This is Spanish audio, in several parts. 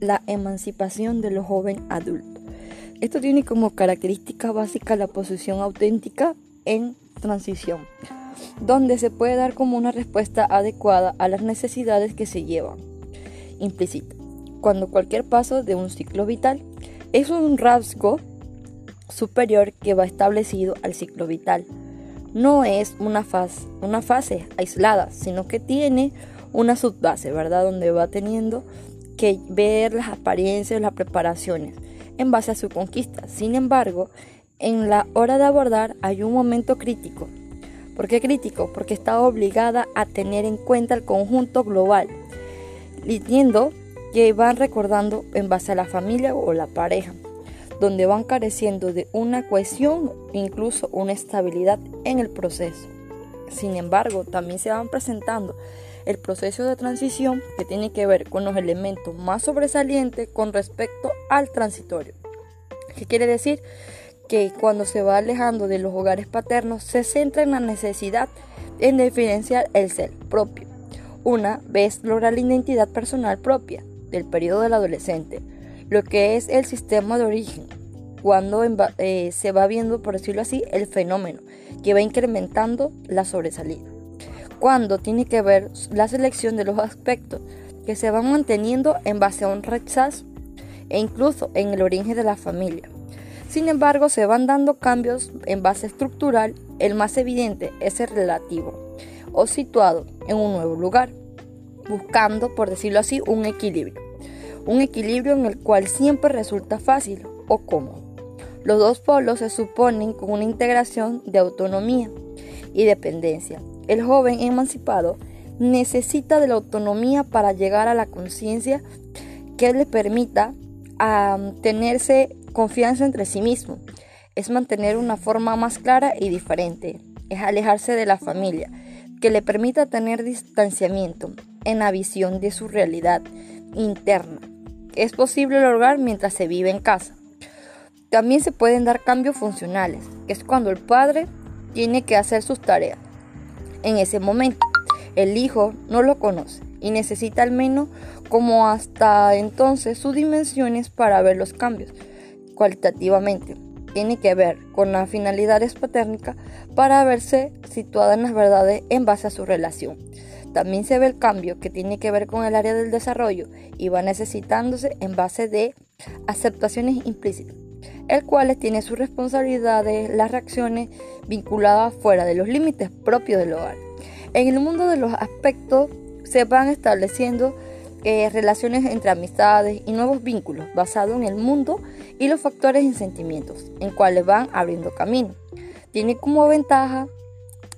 la emancipación de los joven adulto. Esto tiene como característica básica la posición auténtica en transición, donde se puede dar como una respuesta adecuada a las necesidades que se llevan. Implícita, cuando cualquier paso de un ciclo vital es un rasgo superior que va establecido al ciclo vital. No es una fase, una fase aislada, sino que tiene una subbase, ¿verdad? Donde va teniendo que ver las apariencias, las preparaciones en base a su conquista. Sin embargo, en la hora de abordar hay un momento crítico. ¿Por qué crítico? Porque está obligada a tener en cuenta el conjunto global, diciendo que van recordando en base a la familia o la pareja donde van careciendo de una cohesión incluso una estabilidad en el proceso. Sin embargo, también se van presentando el proceso de transición que tiene que ver con los elementos más sobresalientes con respecto al transitorio. ¿Qué quiere decir? Que cuando se va alejando de los hogares paternos se centra en la necesidad en diferenciar el ser propio. Una vez logra la identidad personal propia del periodo del adolescente, lo que es el sistema de origen, cuando eh, se va viendo, por decirlo así, el fenómeno que va incrementando la sobresalida. Cuando tiene que ver la selección de los aspectos que se van manteniendo en base a un rechazo e incluso en el origen de la familia. Sin embargo, se van dando cambios en base estructural, el más evidente es el relativo o situado en un nuevo lugar, buscando, por decirlo así, un equilibrio un equilibrio en el cual siempre resulta fácil o cómodo. Los dos polos se suponen con una integración de autonomía y dependencia. El joven emancipado necesita de la autonomía para llegar a la conciencia que le permita tenerse confianza entre sí mismo. Es mantener una forma más clara y diferente. Es alejarse de la familia, que le permita tener distanciamiento en la visión de su realidad interna es posible lograr mientras se vive en casa. También se pueden dar cambios funcionales, que es cuando el padre tiene que hacer sus tareas. En ese momento, el hijo no lo conoce y necesita al menos como hasta entonces sus dimensiones para ver los cambios cualitativamente. Tiene que ver con la finalidad paternica para verse situada en las verdades en base a su relación. También se ve el cambio que tiene que ver con el área del desarrollo y va necesitándose en base de aceptaciones implícitas, el cual tiene sus responsabilidades, las reacciones vinculadas fuera de los límites propios del hogar. En el mundo de los aspectos se van estableciendo eh, relaciones entre amistades y nuevos vínculos basados en el mundo y los factores y sentimientos, en cuales van abriendo camino. Tiene como ventaja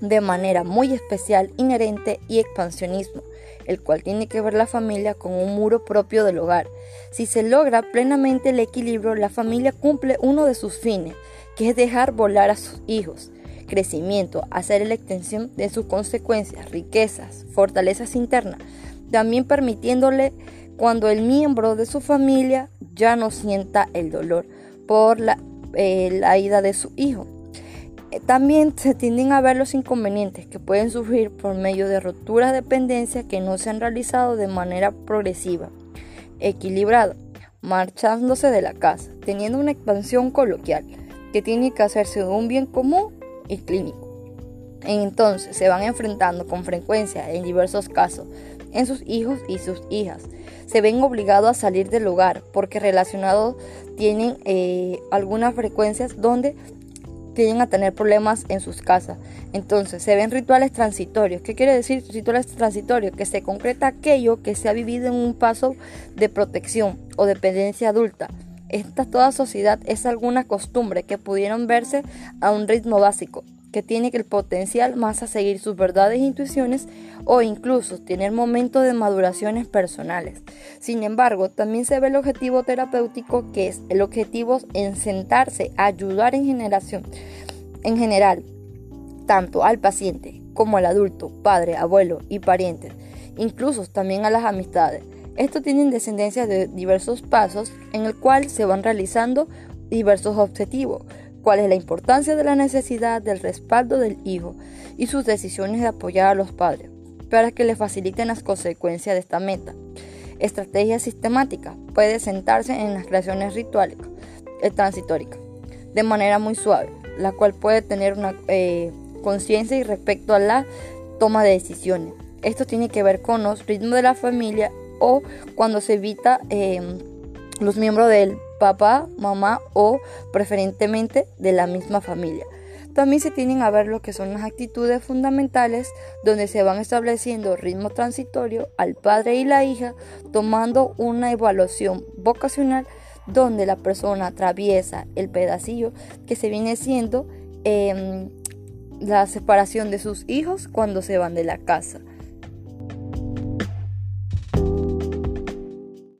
de manera muy especial, inherente y expansionismo, el cual tiene que ver la familia con un muro propio del hogar. Si se logra plenamente el equilibrio, la familia cumple uno de sus fines, que es dejar volar a sus hijos. Crecimiento, hacer la extensión de sus consecuencias, riquezas, fortalezas internas, también permitiéndole cuando el miembro de su familia ya no sienta el dolor por la, eh, la ida de su hijo. También se tienden a ver los inconvenientes que pueden surgir por medio de roturas de dependencia que no se han realizado de manera progresiva, equilibrada, marchándose de la casa, teniendo una expansión coloquial que tiene que hacerse un bien común y clínico. Entonces se van enfrentando con frecuencia en diversos casos en sus hijos y sus hijas. Se ven obligados a salir del hogar porque relacionados tienen eh, algunas frecuencias donde tienen a tener problemas en sus casas. Entonces, se ven rituales transitorios. ¿Qué quiere decir rituales transitorios? Que se concreta aquello que se ha vivido en un paso de protección o dependencia adulta. Esta toda sociedad es alguna costumbre que pudieron verse a un ritmo básico, que tiene el potencial más a seguir sus verdades e intuiciones o incluso tener momentos de maduraciones personales. Sin embargo, también se ve el objetivo terapéutico que es el objetivo en sentarse a ayudar en generación en general tanto al paciente como al adulto, padre, abuelo y parientes, incluso también a las amistades. Esto tiene descendencia de diversos pasos en el cual se van realizando diversos objetivos, cuál es la importancia de la necesidad del respaldo del hijo y sus decisiones de apoyar a los padres para que le faciliten las consecuencias de esta meta. Estrategia sistemática. Puede sentarse en las creaciones rituales eh, transitóricas de manera muy suave, la cual puede tener una eh, conciencia y respecto a la toma de decisiones. Esto tiene que ver con los ritmos de la familia o cuando se evita em, los miembros del papá, mamá o preferentemente de la misma familia. También se tienen a ver lo que son las actitudes fundamentales donde se van estableciendo ritmo transitorio al padre y la hija tomando una evaluación vocacional donde la persona atraviesa el pedacillo que se viene siendo em, la separación de sus hijos cuando se van de la casa.